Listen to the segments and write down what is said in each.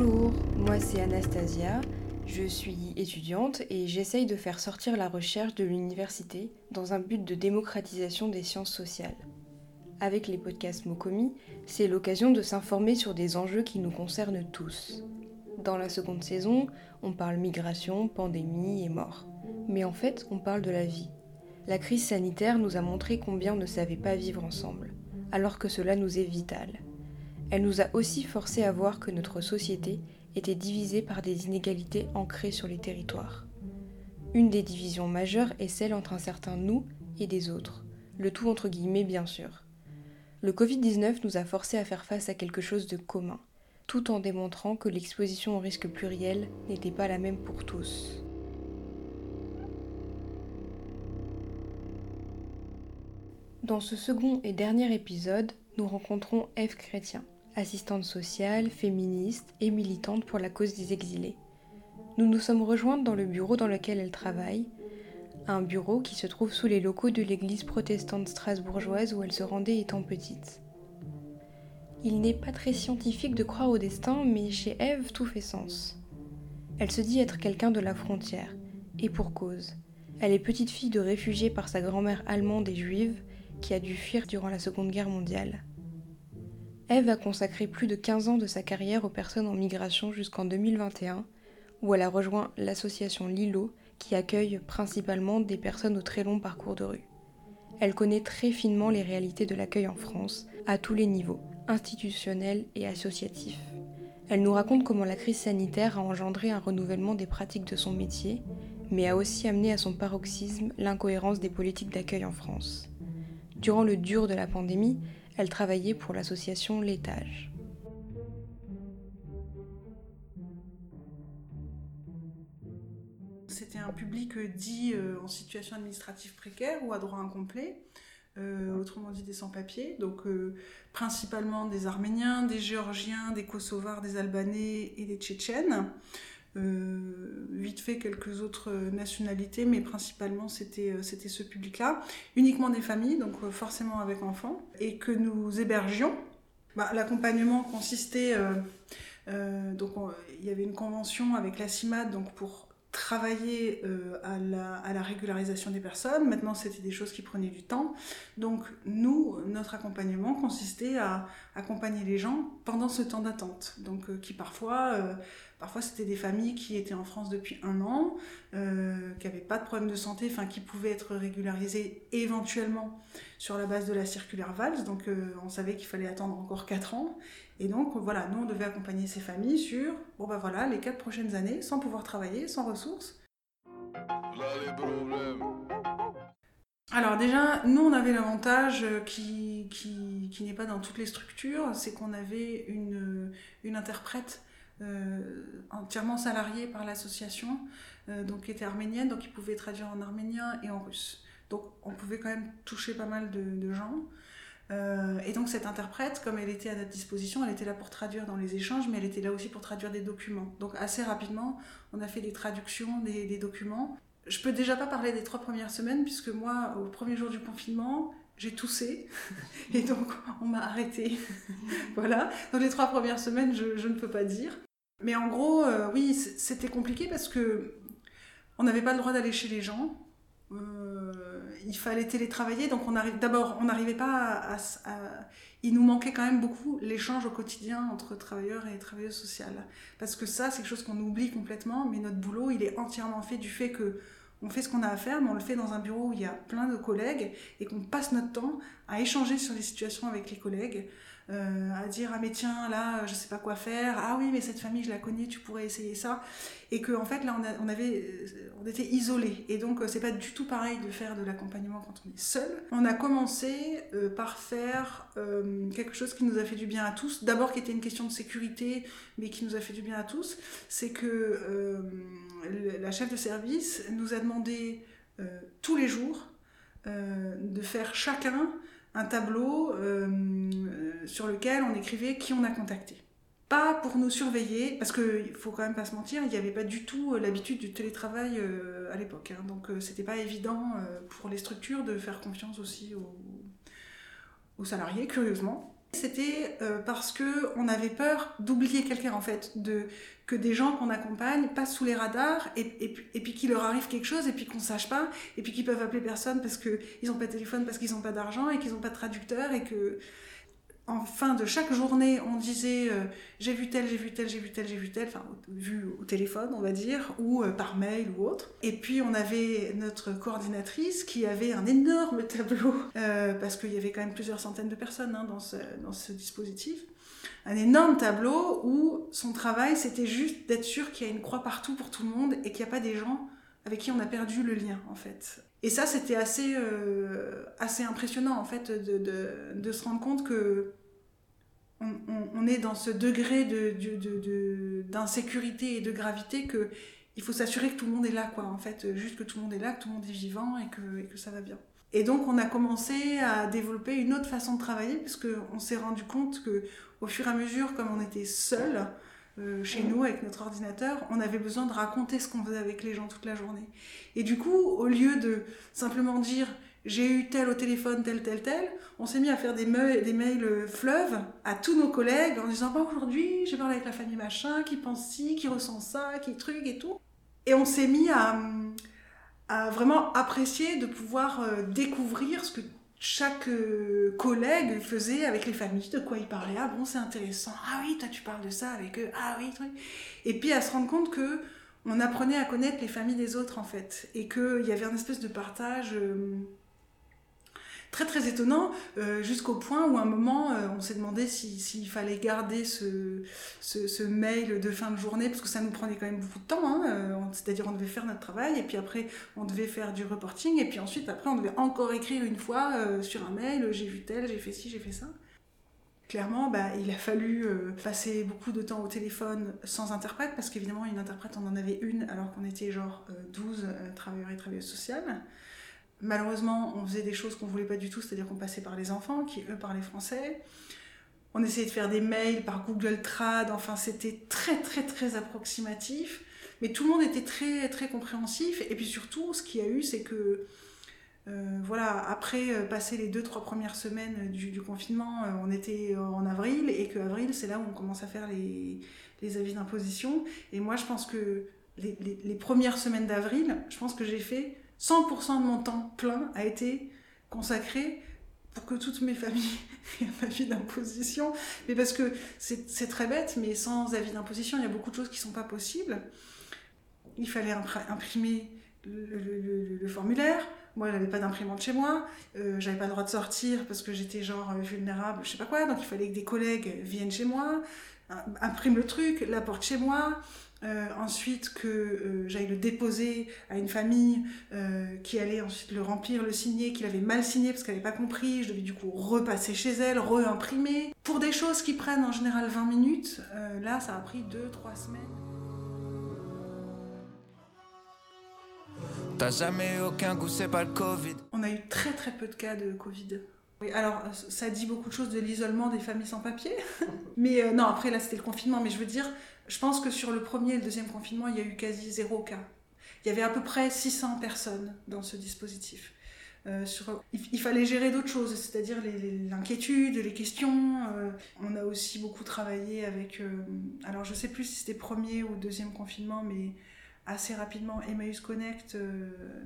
Bonjour, moi c'est Anastasia, je suis étudiante et j'essaye de faire sortir la recherche de l'université dans un but de démocratisation des sciences sociales. Avec les podcasts Mokomi, c'est l'occasion de s'informer sur des enjeux qui nous concernent tous. Dans la seconde saison, on parle migration, pandémie et mort. Mais en fait, on parle de la vie. La crise sanitaire nous a montré combien on ne savait pas vivre ensemble, alors que cela nous est vital. Elle nous a aussi forcé à voir que notre société était divisée par des inégalités ancrées sur les territoires. Une des divisions majeures est celle entre un certain nous et des autres, le tout entre guillemets bien sûr. Le Covid-19 nous a forcé à faire face à quelque chose de commun, tout en démontrant que l'exposition au risque pluriel n'était pas la même pour tous. Dans ce second et dernier épisode, nous rencontrons Eve Chrétien, assistante sociale, féministe et militante pour la cause des exilés. Nous nous sommes rejointes dans le bureau dans lequel elle travaille, un bureau qui se trouve sous les locaux de l'église protestante strasbourgeoise où elle se rendait étant petite. Il n'est pas très scientifique de croire au destin, mais chez Eve tout fait sens. Elle se dit être quelqu'un de la frontière, et pour cause. Elle est petite fille de réfugiés par sa grand-mère allemande et juive qui a dû fuir durant la Seconde Guerre mondiale. Eve a consacré plus de 15 ans de sa carrière aux personnes en migration jusqu'en 2021, où elle a rejoint l'association Lilo, qui accueille principalement des personnes au très long parcours de rue. Elle connaît très finement les réalités de l'accueil en France, à tous les niveaux, institutionnels et associatifs. Elle nous raconte comment la crise sanitaire a engendré un renouvellement des pratiques de son métier, mais a aussi amené à son paroxysme l'incohérence des politiques d'accueil en France. Durant le dur de la pandémie, elle travaillait pour l'association L'étage. C'était un public euh, dit euh, en situation administrative précaire ou à droit incomplet, euh, autrement dit des sans-papiers, donc principalement des Arméniens, des Géorgiens, des Kosovars, des Albanais et des Tchétchènes. Vite fait quelques autres nationalités, mais principalement c'était c'était ce public-là, uniquement des familles, donc forcément avec enfants, et que nous hébergions. Bah, l'accompagnement consistait, donc il y avait une convention avec la CIMAD donc pour travailler euh, à, la, à, la, régularisation des personnes. Maintenant, c'était des choses qui prenaient du temps. Donc, nous, notre accompagnement consistait à accompagner les gens pendant ce temps d'attente. Donc, euh, qui parfois, euh, parfois c'était des familles qui étaient en France depuis un an, qui n'avaient pas de problème de santé, enfin, qui pouvaient être régularisées éventuellement sur la base de la circulaire VALS. Donc, on savait qu'il fallait attendre encore 4 ans. Et donc, voilà, nous, on devait accompagner ces familles sur, bon ben voilà, les quatre prochaines années, sans pouvoir travailler, sans ressources. Alors déjà, nous, on avait l'avantage qui, qui, n'est pas dans toutes les structures, c'est qu'on avait une interprète euh, entièrement salariée par l'association, euh, donc qui était arménienne, donc il pouvait traduire en arménien et en russe. Donc on pouvait quand même toucher pas mal de, gens. Euh, et donc cette interprète, comme elle était à notre disposition, elle était là pour traduire dans les échanges, mais elle était là aussi pour traduire des documents. Donc assez rapidement, on a fait des traductions des, documents. Je peux déjà pas parler des trois premières semaines, puisque moi, au premier jour du confinement, j'ai toussé, et donc on m'a arrêté. voilà. Dans les trois premières semaines, je, ne peux pas dire. Mais en gros, euh, oui, c'était compliqué parce que on n'avait pas le droit d'aller chez les gens. Euh, il fallait télétravailler, donc on d'abord, on n'arrivait pas à, Il nous manquait quand même beaucoup l'échange au quotidien entre travailleurs et travailleuses sociales. Parce que ça, c'est quelque chose qu'on oublie complètement, mais notre boulot, il est entièrement fait du fait que on fait ce qu'on a à faire, mais on le fait dans un bureau où il y a plein de collègues et qu'on passe notre temps à échanger sur les situations avec les collègues, euh, à dire ah mais tiens là je sais pas quoi faire. Ah oui mais cette famille je la connais tu pourrais essayer ça. Et que en fait là on, avait euh, on était isolés. Et donc euh, c'est pas du tout pareil de faire de l'accompagnement quand on est seul. On a commencé par faire quelque chose qui nous a fait du bien à tous. D'abord qui était une question de sécurité mais qui nous a fait du bien à tous. C'est que la chef de service nous a demandé tous les jours de faire chacun un tableau euh, sur lequel on écrivait qui on a contacté. Pas pour nous surveiller, parce qu'il faut quand même pas se mentir, il n'y avait pas du tout euh, l'habitude du télétravail euh, à l'époque. Hein. donc c'était pas évident pour les structures de faire confiance aussi aux, salariés, curieusement. C'était parce que on avait peur d'oublier quelqu'un en fait, que des gens qu'on accompagne passent sous les radars et, puis qu'il leur arrive quelque chose et puis qu'on sache pas et puis qu'ils peuvent appeler personne parce qu'ils n'ont pas de téléphone, parce qu'ils n'ont pas d'argent et qu'ils n'ont pas de traducteur et que en fin de chaque journée, on disait euh, j'ai vu tel, j'ai vu tel, j'ai vu tel, j'ai vu tel, enfin vu au téléphone, on va dire, ou euh, par mail ou autre. Et puis on avait notre coordinatrice qui avait un énorme tableau, euh, parce qu'il y avait quand même plusieurs centaines de personnes hein, dans, ce, dans ce dispositif un énorme tableau où son travail c'était juste d'être sûr qu'il y a une croix partout pour tout le monde et qu'il n'y a pas des gens avec qui on a perdu le lien en fait. Et ça c'était assez, euh, impressionnant en fait de, se rendre compte que on, est dans ce degré d'insécurité de, et de gravité que il faut s'assurer que tout le monde est là quoi en fait, juste que tout le monde est là, que tout le monde est vivant et que, et que ça va bien. Et donc on a commencé à développer une autre façon de travailler parce qu'on s'est rendu compte que au fur et à mesure, comme on était seul euh, chez nous avec notre ordinateur, on avait besoin de raconter ce qu'on faisait avec les gens toute la journée. Et du coup, au lieu de simplement dire j'ai eu tel au téléphone, tel, tel, tel, on s'est mis à faire des, mails, des mails euh, fleuves à tous nos collègues en disant pas aujourd'hui, j'ai parlé avec la famille machin, qui pense ci, qui ressent ça, qui truc et tout. Et on s'est mis à, à, vraiment apprécier de pouvoir euh, découvrir ce que chaque euh, collègue faisait avec les familles, de quoi il parlait. Ah bon, c'est intéressant. Ah oui, toi tu parles de ça avec eux. Ah oui, truc. Et puis à se rendre compte que on apprenait à connaître les familles des autres en fait, et qu'il y avait un espèce de partage. Euh, très très étonnant, euh, jusqu'au point où à un moment, euh, on s'est demandé s'il fallait garder ce, ce, mail de fin de journée, parce que ça nous prenait quand même beaucoup de temps, hein, euh, c'est-à-dire on devait faire notre travail, et puis après on devait faire du reporting, et puis ensuite après on devait encore écrire une fois sur un mail, j'ai vu tel, j'ai fait ci, j'ai fait ça. Clairement, bah, il a fallu passer beaucoup de temps au téléphone sans interprète, parce qu'évidemment, une interprète, on en avait une, alors qu'on était genre 12 travailleurs et travailleuses sociales. Malheureusement, on faisait des choses qu'on voulait pas du tout, c'est-à-dire qu'on passait par les enfants qui, eux, parlaient français. On essayait de faire des mails par Google Trad, enfin, c'était très, très, très approximatif. Mais tout le monde était très, très compréhensif. Et puis surtout, ce qu'il y a eu, c'est que, euh, voilà, après euh, passer les deux, trois premières semaines du, confinement, euh, on était en avril, et que avril, c'est là où on commence à faire les, avis d'imposition. Et moi, je pense que les premières semaines d'avril, je pense que j'ai fait 100% de mon temps plein a été consacré pour que toutes mes familles aient un avis d'imposition. Mais parce que c'est très bête, mais sans avis d'imposition, il y a beaucoup de choses qui ne sont pas possibles. Il fallait imprimer le, formulaire. Moi, j'avais pas d'imprimante chez moi. Euh, j'avais pas le droit de sortir parce que j'étais genre vulnérable, je sais pas quoi. Donc il fallait que des collègues viennent chez moi, impriment le truc, l'apportent chez moi. Euh, ensuite que euh, j'aille le déposer à une famille euh, qui allait ensuite le remplir, le signer, qu'il avait mal signé parce qu'elle n'avait pas compris, je devais du coup repasser chez elle, re-imprimer. Pour des choses qui prennent en général 20 minutes, là ça a pris 2-3 semaines. T'as jamais aucun goût, c'est pas le Covid. On a eu très très peu de cas de Covid. Oui, alors ça dit beaucoup de choses de l'isolement des familles sans papier. mais non, après là c'était le confinement, mais je veux dire, je pense que sur le premier et le deuxième confinement, il y a eu quasi zéro cas. Il y avait à peu près 600 personnes dans ce dispositif. Euh, il, fallait gérer d'autres choses, c'est-à-dire l'inquiétude, les, questions. Euh, on a aussi beaucoup travaillé avec, euh, alors je sais plus si c'était premier ou deuxième confinement, mais assez rapidement, Emmaüs Connect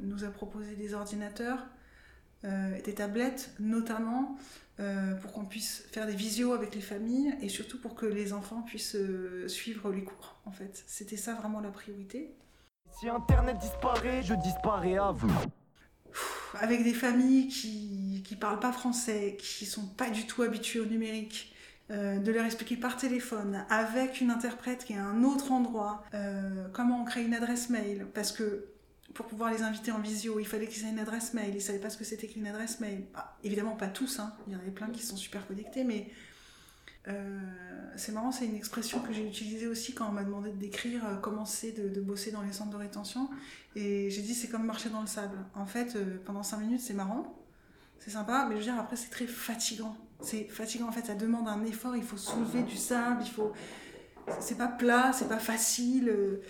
nous a proposé des ordinateurs, des tablettes notamment, euh, pour qu'on puisse faire des visios avec les familles et surtout pour que les enfants puissent euh, suivre les cours. En fait, c'était ça vraiment la priorité. Si Internet disparaît, je disparais à vous. Avec des familles qui ne parlent pas français, qui sont pas du tout habituées au numérique, euh, de leur expliquer par téléphone, avec une interprète qui est à un autre endroit, comment on crée une adresse mail, parce que pour pouvoir les inviter en visio, il fallait qu'ils aient une adresse mail. Ils ne savaient pas ce que c'était qu'une adresse mail. Bah, évidemment, pas tous. Hein. Il y en avait plein qui sont super connectés, mais euh, c'est marrant, c'est une expression que j'ai utilisée aussi quand on m'a demandé de décrire euh, comment c'est de, bosser dans les centres de rétention. Et j'ai dit, c'est comme marcher dans le sable. En fait, euh, pendant cinq minutes, c'est marrant, c'est sympa, mais je veux dire, après, c'est très fatigant. C'est fatigant, en fait, ça demande un effort. Il faut soulever du sable, il faut. C'est pas plat, c'est pas facile.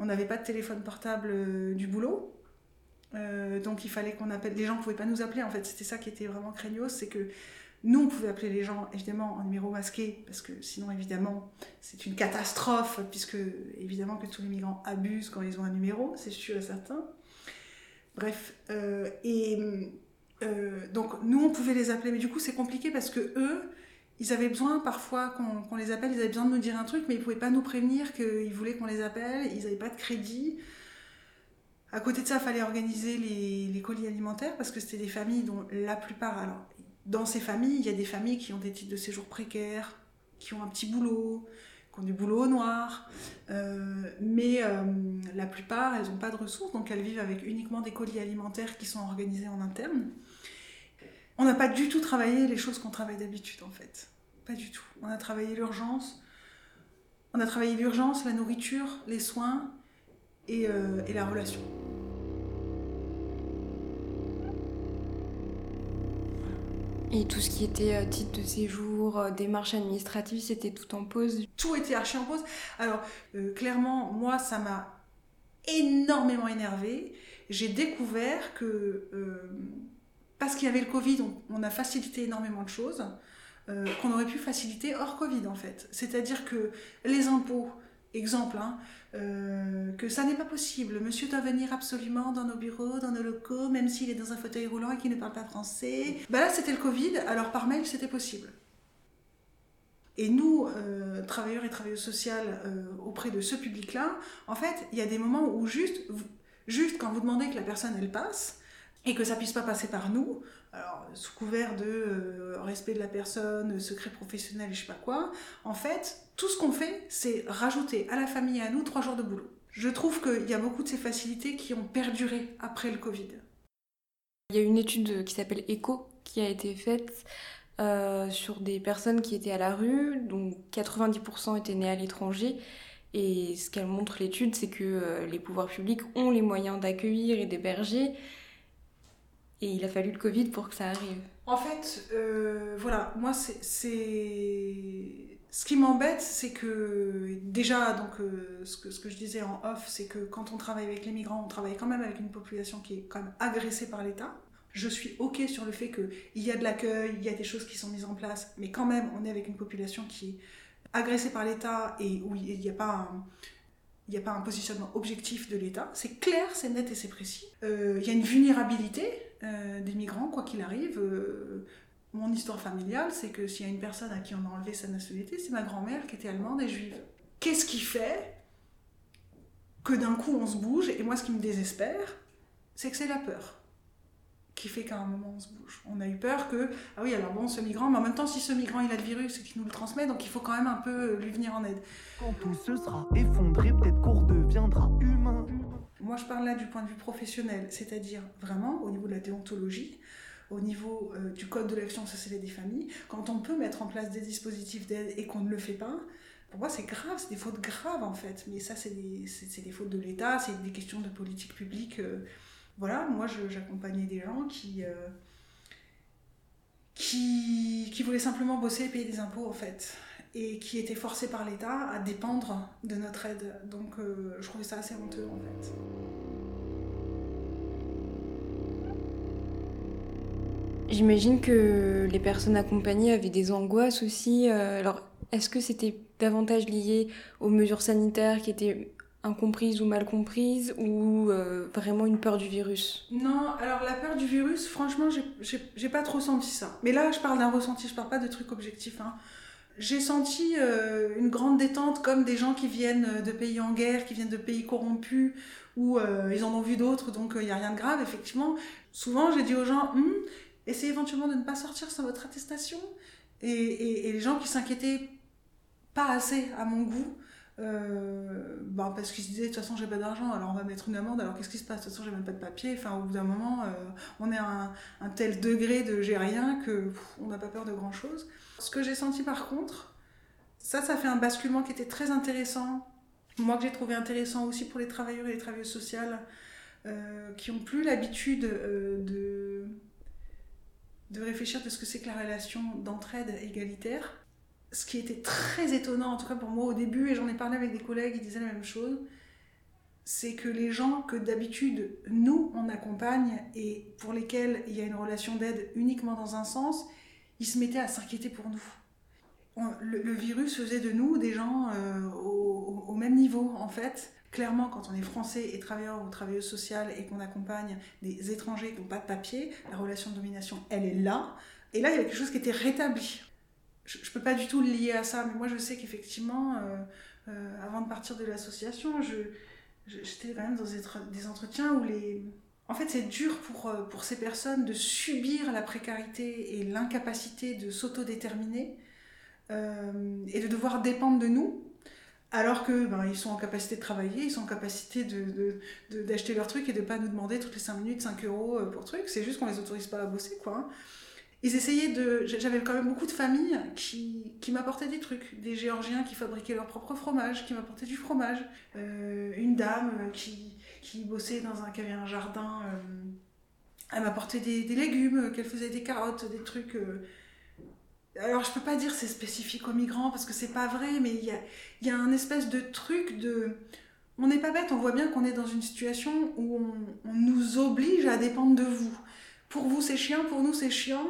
On n'avait pas de téléphone portable euh, du boulot. Euh, donc il fallait qu'on appelle. Les gens ne pouvaient pas nous appeler en fait. C'était ça qui était vraiment craignos, c'est que Nous, on pouvait appeler les gens, évidemment, en numéro masqué, parce que sinon, évidemment, c'est une catastrophe, puisque, évidemment, que tous les migrants abusent quand ils ont un numéro, c'est sûr et certain. Bref, euh, et donc, nous, on pouvait les appeler, mais du coup, c'est compliqué parce que eux, ils avaient besoin parfois qu'on les appelle, ils avaient besoin de nous dire un truc, mais ils ne pouvaient pas nous prévenir qu'ils voulaient qu'on les appelle, ils n'avaient pas de crédit. À côté de ça, il fallait organiser les, colis alimentaires parce que c'était des familles dont la plupart, alors dans ces familles, il y a des familles qui ont des titres de séjour précaires, qui ont un petit boulot, qui ont du boulot au noir, euh, mais euh, la plupart, elles n'ont pas de ressources, donc elles vivent avec uniquement des colis alimentaires qui sont organisés en interne. On n'a pas du tout travaillé les choses qu'on travaille d'habitude en fait. Pas du tout. On a travaillé l'urgence. On a travaillé l'urgence, la nourriture, les soins et, euh, et la relation. Et tout ce qui était euh, titre de séjour, euh, démarche administrative, c'était tout en pause? Tout était archi en pause. Alors, euh, clairement, moi, ça m'a énormément énervé. J'ai découvert que, parce qu'il y avait le Covid, on, a facilité énormément de choses, qu'on aurait pu faciliter hors Covid, en fait. C'est-à-dire que les impôts, exemple, hein, euh, que ça n'est pas possible. Monsieur doit venir absolument dans nos bureaux, dans nos locaux, même s'il est dans un fauteuil roulant et qu'il ne parle pas français. Ben là, c'était le Covid, alors par mail, c'était possible. Et nous, euh, travailleurs et travailleuses sociales euh, auprès de ce public-là, en fait, il y a des moments où juste, juste quand vous demandez que la personne, elle passe, et que ça puisse pas passer par nous, alors sous couvert de respect de la personne, secret professionnel je sais pas quoi, en fait, tout ce qu'on fait, c'est rajouter à la famille et à nous trois jours de boulot. Je trouve qu'il y a beaucoup de ces facilités qui ont perduré après le Covid. Il y a une étude qui s'appelle ECHO qui a été faite euh, sur des personnes qui étaient à la rue, dont 90% étaient nées à l'étranger. Et ce qu'elle montre l'étude, c'est que euh, les pouvoirs publics ont les moyens d'accueillir et d'héberger. Et il a fallu le Covid pour que ça arrive. En fait, euh, voilà, moi, c'est ce qui m'embête, c'est que déjà, donc, euh, ce, que, je disais en off, c'est que quand on travaille avec les migrants, on travaille quand même avec une population qui est quand même agressée par l'État. Je suis OK sur le fait qu'il y a de l'accueil, il y a des choses qui sont mises en place, mais quand même, on est avec une population qui est agressée par l'État et où il n'y a pas un, il a pas un positionnement objectif de l'État. C'est clair, c'est net et c'est précis. Euh, il y a une vulnérabilité euh, des migrants, quoi qu'il arrive. Mon histoire familiale, c'est que s'il y a une personne à qui on a enlevé sa nationalité, c'est ma grand-mère qui était allemande et juive. Qu'est-ce qui fait que d'un coup on se bouge Et moi, ce qui me désespère, c'est que c'est la peur qui fait qu'à un moment on se bouge. On a eu peur que, ah oui, alors bon, ce migrant, mais en même temps, si ce migrant il a le virus et qu'il nous le transmet, donc il faut quand même un peu lui venir en aide. Quand tout se sera effondré, peut-être qu'on redeviendra humain. Moi, je parle là du point de vue professionnel, c'est-à-dire vraiment au niveau de la déontologie au niveau euh, du code de l'action sociale des familles, quand on peut mettre en place des dispositifs d'aide et qu'on ne le fait pas, pour moi c'est grave, c'est des fautes graves en fait. Mais ça c'est des, fautes de l'État, c'est des questions de politique publique. Euh. voilà, moi j'accompagnais des gens euh, qui, qui voulaient simplement bosser et payer des impôts en fait et qui étaient forcés par l'État à dépendre de notre aide. Donc je trouvais ça assez honteux en fait. J'imagine que les personnes accompagnées avaient des angoisses aussi. Euh, alors, est-ce que c'était davantage lié aux mesures sanitaires qui étaient incomprises ou mal comprises ou euh, vraiment une peur du virus? Non, alors la peur du virus, franchement, j'ai pas trop senti ça. Mais là, je parle d'un ressenti, je parle pas de trucs objectifs. Hein. J'ai senti euh, une grande détente comme des gens qui viennent de pays en guerre, qui viennent de pays corrompus, où ils en ont vu d'autres, donc il n'y a rien de grave, effectivement. Souvent, j'ai dit aux gens, hum, essayez éventuellement de ne pas sortir sans votre attestation. Et, les gens qui s'inquiétaient pas assez à mon goût, bah, parce qu'ils se disaient de toute façon j'ai pas d'argent alors on va mettre une amende alors qu'est-ce qui se passe? De toute façon j'ai même pas de papier. Enfin au bout d'un moment euh, on est à un, tel degré de j'ai rien que on n'a pas peur de grand chose ce que j'ai senti par contre ça ça fait un basculement qui était très intéressant moi que j'ai trouvé intéressant aussi pour les travailleurs et les travailleuses sociales euh, qui ont plus l'habitude de de réfléchir de ce que c'est que la relation d'entraide égalitaire. Ce qui était très étonnant, en tout cas pour moi au début, et j'en ai parlé avec des collègues, ils disaient la même chose, c'est que les gens que d'habitude nous on accompagne et pour lesquels il y a une relation d'aide uniquement dans un sens, ils se mettaient à s'inquiéter pour nous. le, virus faisait de nous des gens euh, au, même niveau, en fait. Clairement, quand on est français et travailleur ou travailleuse sociale et qu'on accompagne des étrangers qui n'ont pas de papier, la relation de domination, elle est là. Et là, il y a quelque chose qui était rétabli. Je ne peux pas du tout le lier à ça, mais moi, je sais qu'effectivement, euh, euh, avant de partir de l'association, j'étais quand même dans des entretiens où les, en fait, c'est dur pour, euh, pour ces personnes de subir la précarité et l'incapacité de s'autodéterminer et de devoir dépendre de nous, alors que ben, ils sont en capacité de travailler, ils sont en capacité d'acheter de, de, leur truc et de ne pas nous demander toutes les 5 minutes 5 euros pour truc. C'est juste qu'on les autorise pas à bosser, quoi. Ils essayaient de. J'avais quand même beaucoup de familles qui, qui m'apportaient des trucs. Des Géorgiens qui fabriquaient leur propre fromage, qui m'apportaient du fromage. une dame qui, qui bossait dans un, qui un jardin. Euh, elle m'apportait des, des, légumes, qu'elle faisait des carottes, des trucs. Euh. Alors je peux pas dire c'est spécifique aux migrants parce que c'est pas vrai, mais il y a, y a un espèce de truc de. On n'est pas bête, on voit bien qu'on est dans une situation où on, on, nous oblige à dépendre de vous. Pour vous c'est chiant, pour nous c'est chiant.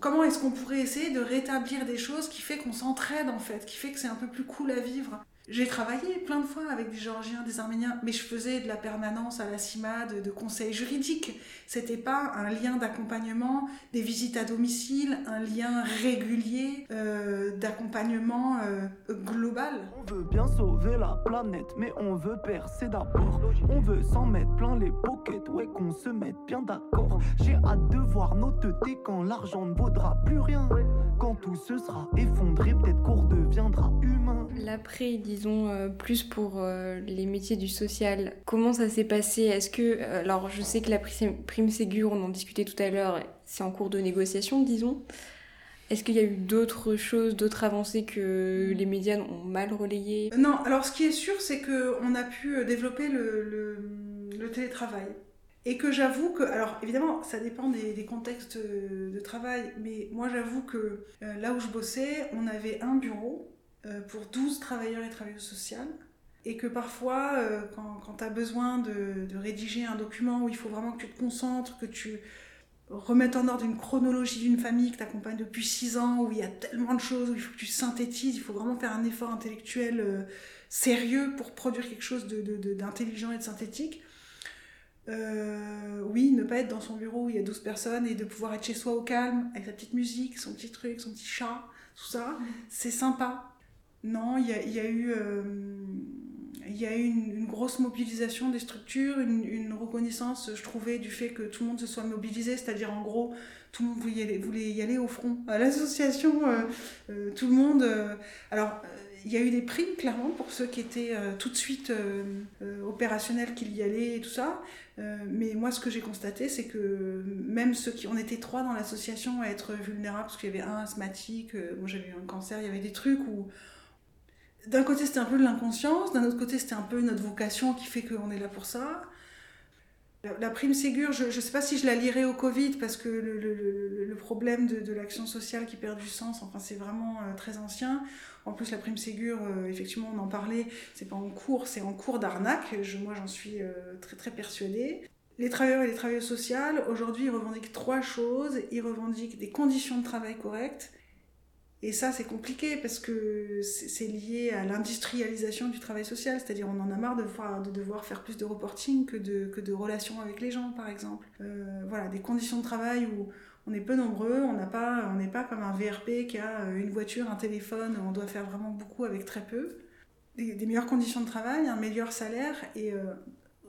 Comment est-ce qu'on pourrait essayer de rétablir des choses qui fait qu'on s'entraide en fait, qui fait que c'est un peu plus cool à vivre? J'ai travaillé plein de fois avec des Géorgiens, des Arméniens, mais je faisais de la permanence à la CIMAD, de conseils juridiques. C'était pas un lien d'accompagnement, des visites à domicile, un lien régulier euh, d'accompagnement euh, global. On veut bien sauver la planète, mais on veut percer d'abord. On veut s'en mettre plein les pockets, ouais qu'on se mette bien d'accord. J'ai hâte de voir nos teutés quand l'argent ne vaudra plus rien. Quand tout se sera effondré, peut-être qu'on redeviendra humain. Disons, euh, plus pour euh, les métiers du social. Comment ça s'est passé? Est-ce que, euh, alors je sais que la prime Ségur, on en discutait tout à l'heure, c'est en cours de négociation, disons. Est-ce qu'il y a eu d'autres choses, d'autres avancées que les médias ont mal relayées? Non, alors ce qui est sûr, c'est qu'on a pu développer le, télétravail. Et que j'avoue que, alors évidemment, ça dépend des, contextes de travail, mais moi j'avoue que là où je bossais, on avait un bureau pour 12 travailleurs et travailleuses sociales. Et que parfois, euh, quand, quand tu as besoin de, de, rédiger un document où il faut vraiment que tu te concentres, que tu remettes en ordre une chronologie d'une famille que tu accompagnes depuis 6 ans, où il y a tellement de choses, où il faut que tu synthétises, il faut vraiment faire un effort intellectuel euh, sérieux pour produire quelque chose d'intelligent et de synthétique. oui, ne pas être dans son bureau où il y a 12 personnes et de pouvoir être chez soi au calme, avec sa petite musique, son petit truc, son petit chat, tout ça, mmh. c'est sympa. Non, il y a, eu, euh, il y a eu une, grosse mobilisation des structures, une, reconnaissance, je trouvais, du fait que tout le monde se soit mobilisé, c'est-à-dire en gros, tout le monde voulait, y aller au front. À l'association, euh, euh, tout le monde... alors, il y a eu des primes, clairement, pour ceux qui étaient tout de suite opérationnels, qui y allaient et tout ça. mais moi, ce que j'ai constaté, c'est que même ceux qui... On était trois dans l'association à être vulnérables, parce qu'il y avait un asthmatique, moi j'avais eu un cancer, il y avait des trucs où d'un côté, c'était un peu de l'inconscience, d'un autre côté, c'était un peu notre vocation qui fait qu'on est là pour ça. La, prime Ségur, je ne sais pas si je la lirai au Covid, parce que le, problème de, l'action sociale qui perd du sens, enfin, c'est vraiment euh, très ancien. En plus, la prime Ségur, euh, effectivement, on en parlait, c'est pas en cours, c'est en cours d'arnaque. moi, j'en suis euh, très, très persuadée. Les travailleurs et les travailleuses sociales, aujourd'hui, ils revendiquent trois choses. Ils revendiquent des conditions de travail correctes, et ça, c'est compliqué parce que c'est lié à l'industrialisation du travail social, c'est-à-dire on en a marre de, de, devoir faire plus de reporting que de, que de relations avec les gens, par exemple. Euh, voilà, des conditions de travail où on est peu nombreux, on n'est pas, pas comme un VRP qui a une voiture, un téléphone, on doit faire vraiment beaucoup avec très peu. Des, meilleures conditions de travail, un meilleur salaire et euh,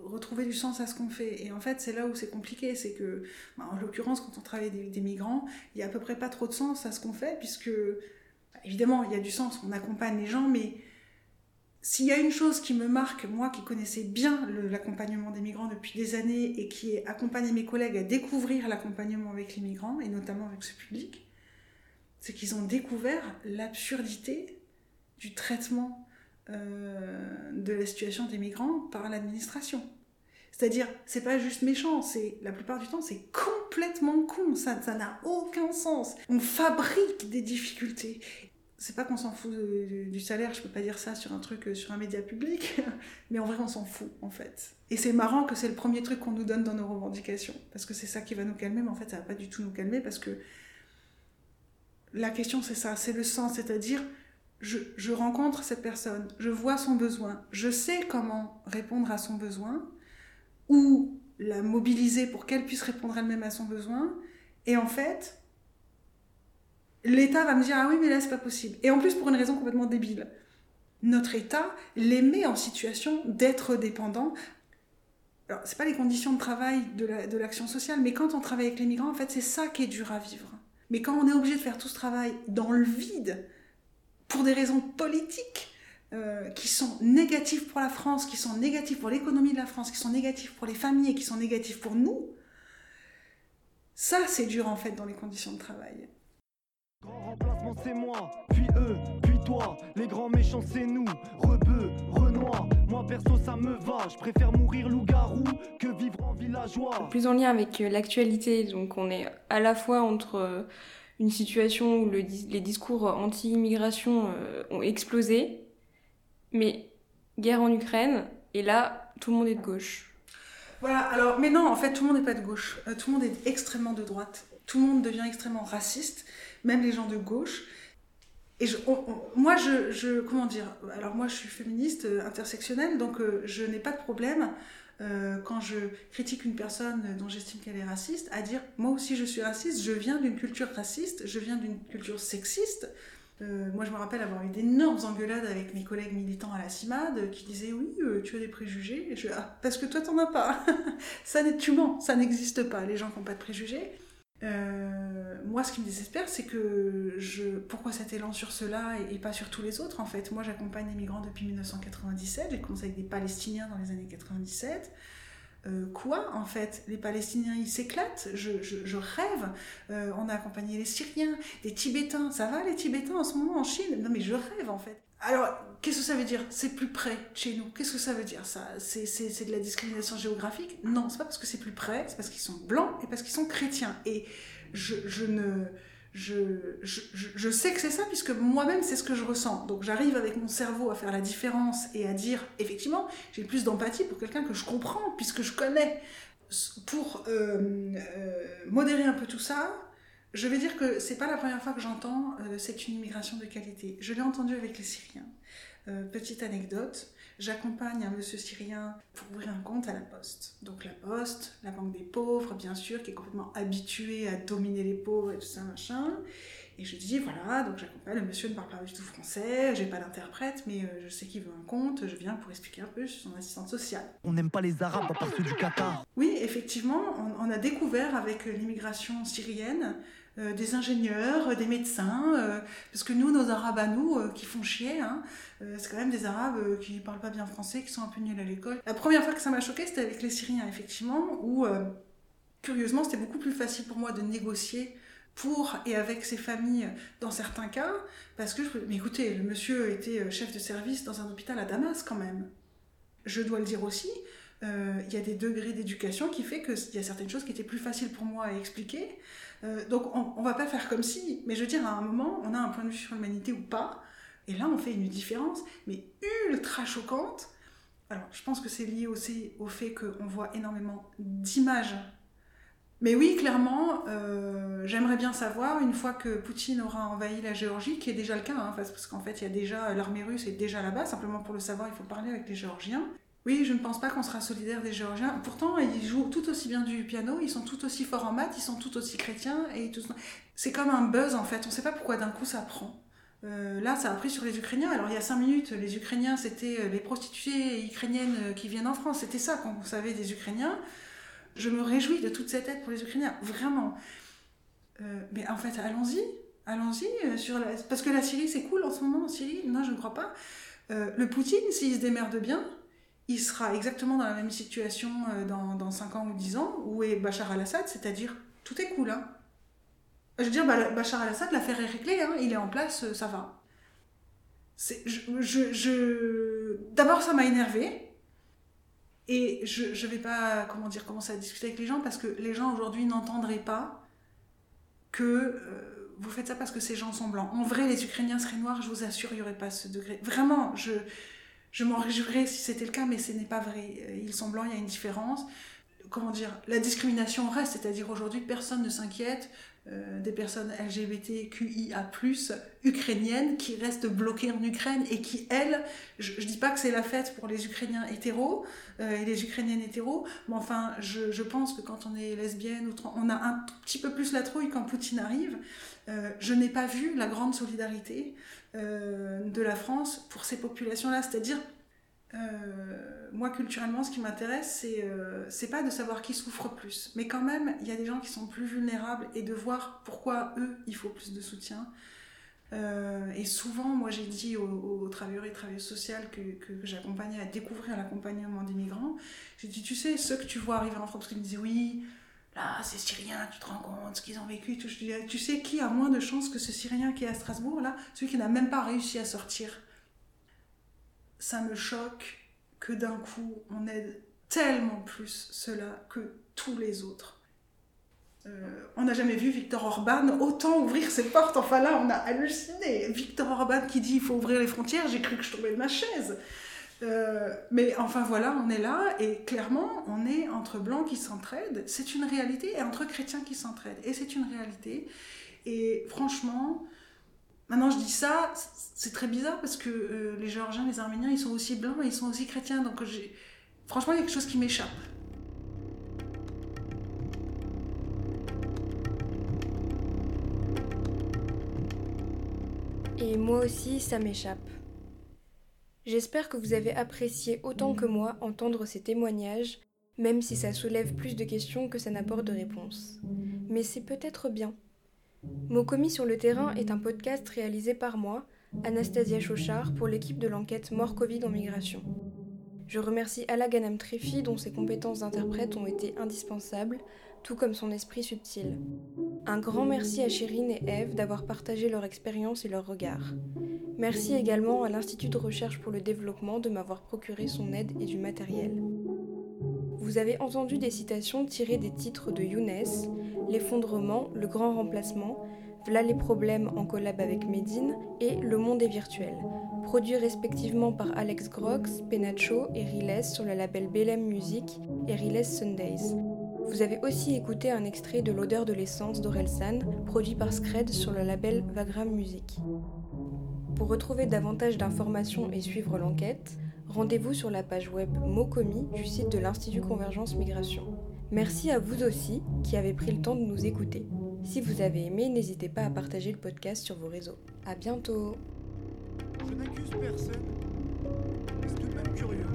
retrouver du sens à ce qu'on fait. Et en fait, c'est là où c'est compliqué, c'est que, bah, en l'occurrence, quand on travaille des, des, migrants, il y a à peu près pas trop de sens à ce qu'on fait, puisque, bah, évidemment, il y a du sens, on accompagne les gens, mais s'il y a une chose qui me marque, moi qui connaissais bien l'accompagnement des migrants depuis des années et qui ai accompagné mes collègues à découvrir l'accompagnement avec les migrants, et notamment avec ce public, c'est qu'ils ont découvert l'absurdité du traitement euh, de la situation des migrants par l'administration. C'est-à-dire, c'est pas juste méchant, c'est la plupart du temps, c'est complètement con, ça n'a aucun sens. On fabrique des difficultés. C'est pas qu'on s'en fout du, salaire, je peux pas dire ça sur un truc, sur un média public, mais en vrai, on s'en fout, en fait. Et c'est marrant que c'est le premier truc qu'on nous donne dans nos revendications, parce que c'est ça qui va nous calmer, mais en fait, ça va pas du tout nous calmer, parce que la question c'est ça, c'est le sens, c'est-à-dire je, rencontre cette personne, je vois son besoin, je sais comment répondre à son besoin, ou la mobiliser pour qu'elle puisse répondre elle-même à son besoin, et en fait, l'État va me dire ah oui mais là c'est pas possible. Et en plus pour une raison complètement débile. Notre État les met en situation d'être dépendants. Alors c'est pas les conditions de travail de l'action sociale, mais quand on travaille avec les migrants, en fait c'est ça qui est dur à vivre. Mais quand on est obligé de faire tout ce travail dans le vide, pour des raisons politiques, euh, qui sont négatives pour la France, qui sont négatives pour l'économie de la France, qui sont négatives pour les familles et qui sont négatives pour nous, ça c'est dur en fait dans les conditions de travail. Grand remplacement c'est moi, puis eux, puis toi, les grands méchants c'est nous, rebeu, renoir, moi perso ça me va, je préfère mourir loup-garou que vivre en villageois. Plus en lien avec euh, l'actualité, donc on est à la fois entre euh, une situation où le, les discours anti-immigration euh, ont explosé, mais guerre en Ukraine, et là tout le monde est de gauche. Voilà, alors, mais non, en fait, tout le monde n'est pas de gauche. tout le monde est extrêmement de droite. Tout le monde devient extrêmement raciste même les gens de gauche. Et moi, je, comment dire, alors moi je suis féministe euh, intersectionnelle, donc euh, je n'ai pas de problème euh, quand je critique une personne dont j'estime qu'elle est raciste, à dire moi aussi je suis raciste, je viens d'une culture raciste, je viens d'une culture sexiste. moi je me rappelle avoir eu d'énormes engueulades avec mes collègues militants à la CIMAD qui disaient oui, tu as des préjugés. Et je, ah, parce que toi t'en as pas. ça, tu mens, ça n'existe pas, les gens qui n'ont pas de préjugés. Euh, moi, ce qui me désespère, c'est que je. Pourquoi cet élan sur cela et, pas sur tous les autres En fait, moi, j'accompagne les migrants depuis 1997. J'ai commencé avec des Palestiniens dans les années 97. Euh, quoi en fait? Les Palestiniens ils s'éclatent, je, rêve. Euh, on a accompagné les Syriens, les Tibétains, ça va les Tibétains en ce moment en Chine? Non mais je rêve en fait. Alors qu'est-ce que ça veut dire? C'est plus près chez nous. Qu'est-ce que ça veut dire ça? C'est de la discrimination géographique? Non, c'est pas parce que c'est plus près, c'est parce qu'ils sont blancs et parce qu'ils sont chrétiens. Et je, je ne je, je, je, sais que c'est ça puisque moi-même c'est ce que je ressens. Donc j'arrive avec mon cerveau à faire la différence et à dire effectivement j'ai plus d'empathie pour quelqu'un que je comprends puisque je connais. Pour euh, euh, modérer un peu tout ça, je vais dire que c'est pas la première fois que j'entends euh, c'est une immigration de qualité. Je l'ai entendu avec les Syriens. petite anecdote, J'accompagne un monsieur syrien pour ouvrir un compte à la Poste. Donc la Poste, la Banque des pauvres, bien sûr, qui est complètement habituée à dominer les pauvres et tout ça, machin. Et je dis, voilà, donc j'accompagne, le monsieur ne parle pas du tout français, j'ai pas d'interprète, mais euh, je sais qu'il veut un compte, je viens pour expliquer un peu sur son assistante sociale. On n'aime pas les Arabes à part ceux du Qatar. Oui, effectivement, on, on a découvert avec l'immigration syrienne euh, des ingénieurs, euh, des médecins, euh, parce que nous, nos Arabes à nous, qui font chier, hein, c'est quand même des Arabes qui parlent pas bien français, qui sont un peu nuls à l'école. La première fois que ça m'a choqué, c'était avec les Syriens, effectivement, où, curieusement, c'était beaucoup plus facile pour moi de négocier pour et avec ses familles dans certains cas, parce que, je... mais écoutez, le monsieur était chef de service dans un hôpital à Damas quand même. Je dois le dire aussi, il y a des degrés d'éducation qui fait qu'il y a certaines choses qui étaient plus faciles pour moi à expliquer. Euh, donc on, ne va pas faire comme si, mais je veux dire, à un moment, on a un point de vue sur l'humanité ou pas, et là on fait une différence, mais ultra choquante. Alors je pense que c'est lié aussi au fait qu'on voit énormément d'images. Mais oui, clairement, euh, j'aimerais bien savoir, une fois que Poutine aura envahi la Géorgie, qui est déjà le cas, hein, parce qu'en fait il y a déjà l'armée russe est déjà là-bas, simplement pour le savoir, il faut parler avec les Géorgiens. Oui, je ne pense pas qu'on sera solidaire des Géorgiens. Pourtant, ils jouent tout aussi bien du piano, ils sont tout aussi forts en maths, ils sont tout aussi chrétiens. et. C'est comme un buzz en fait, on ne sait pas pourquoi d'un coup ça prend. Euh, là, ça a pris sur les Ukrainiens. Alors, il y a cinq minutes, les Ukrainiens, c'était euh, les prostituées ukrainiennes euh, qui viennent en France. C'était ça qu'on savait des Ukrainiens. Je me réjouis de toute cette aide pour les Ukrainiens, vraiment. mais en fait, allons-y, allons-y. sur Parce que la Syrie, c'est cool en ce moment en Syrie. Non, je ne crois pas. le Poutine, s'il se démerde bien, il sera exactement dans la même situation euh, dans, dans 5 ans ou 10 ans où est Bachar al-Assad, c'est-à-dire tout est cool. Hein. Je veux dire, Bachar al-Assad, l'affaire est réglée, hein, il est en place, euh, ça va. D'abord, ça m'a énervé. Et je ne vais pas comment dire, commencer à discuter avec les gens parce que les gens aujourd'hui n'entendraient pas que euh, vous faites ça parce que ces gens sont blancs. En vrai, les Ukrainiens seraient noirs, je vous assure, il n'y aurait pas ce degré. Vraiment, je, je m'en réjouirais si c'était le cas, mais ce n'est pas vrai. Euh, ils sont blancs, il y a une différence. comment dire, la discrimination reste, c'est-à-dire aujourd'hui personne ne s'inquiète euh, des personnes LGBTQIA+, ukrainiennes, qui restent bloquées en Ukraine et qui, elles, je, ne dis pas que c'est la fête pour les Ukrainiens hétéros euh, et les Ukrainiennes hétéros, mais enfin, je, pense que quand on est lesbienne, on a un petit peu plus la trouille quand Poutine arrive. Je n'ai pas vu la grande solidarité de la France pour ces populations-là, c'est-à-dire euh, moi, culturellement, ce qui m'intéresse, c'est euh, c'est pas de savoir qui souffre plus, mais quand même, il y a des gens qui sont plus vulnérables et de voir pourquoi eux, il faut plus de soutien. Euh, et souvent, moi, j'ai dit aux, travailleurs et travailleuses sociales que, que, j'accompagnais à découvrir l'accompagnement des migrants, j'ai dit, tu sais, ceux que tu vois arriver en France, parce qu'ils me disaient, oui, là, c'est Syrien, tu te rends compte ce qu'ils ont vécu. Dis, tu sais qui a moins de chances que ce Syrien qui est à Strasbourg, là, celui qui n'a même pas réussi à sortir ça me choque que d'un coup, on aide tellement plus cela que tous les autres. Euh, on n'a jamais vu Victor Orban autant ouvrir ses portes. Enfin là, on a halluciné. Victor Orban qui dit il faut ouvrir les frontières, j'ai cru que je tombais de ma chaise. Euh, mais enfin voilà, on est là et clairement, on est entre blancs qui s'entraident. C'est une réalité et entre chrétiens qui s'entraident. Et c'est une réalité. Et franchement, Maintenant, je dis ça, c'est très bizarre parce que euh, les Géorgiens, les Arméniens, ils sont aussi blancs et ils sont aussi chrétiens. Donc, franchement, il y a quelque chose qui m'échappe. Et moi aussi, ça m'échappe. J'espère que vous avez apprécié autant que moi entendre ces témoignages, même si ça soulève plus de questions que ça n'apporte de réponses. Mais c'est peut-être bien. Mots commis sur le terrain est un podcast réalisé par moi, Anastasia Chauchard, pour l'équipe de l'enquête Mort Covid en migration. Je remercie Ala Ganam Trefi dont ses compétences d'interprète ont été indispensables, tout comme son esprit subtil. Un grand merci à Chérine et Eve d'avoir partagé leur expérience et leur regard. Merci également à l'Institut de recherche pour le développement de m'avoir procuré son aide et du matériel. Vous avez entendu des citations tirées des titres de Younes, L'effondrement, Le grand remplacement, V'là les problèmes en collab avec Medine et Le monde est virtuel, produits respectivement par Alex Grox, Penacho et Riles sur le label Belém Music et Riles Sundays. Vous avez aussi écouté un extrait de L'odeur de l'essence d'Orelsan, produit par Scred sur le label Vagram Music. Pour retrouver davantage d'informations et suivre l'enquête, rendez-vous sur la page web Mocomi du site de l'Institut Convergence Migration. Merci à vous aussi qui avez pris le temps de nous écouter. Si vous avez aimé, n'hésitez pas à partager le podcast sur vos réseaux. À bientôt Je n'accuse personne, c'est tout de même curieux.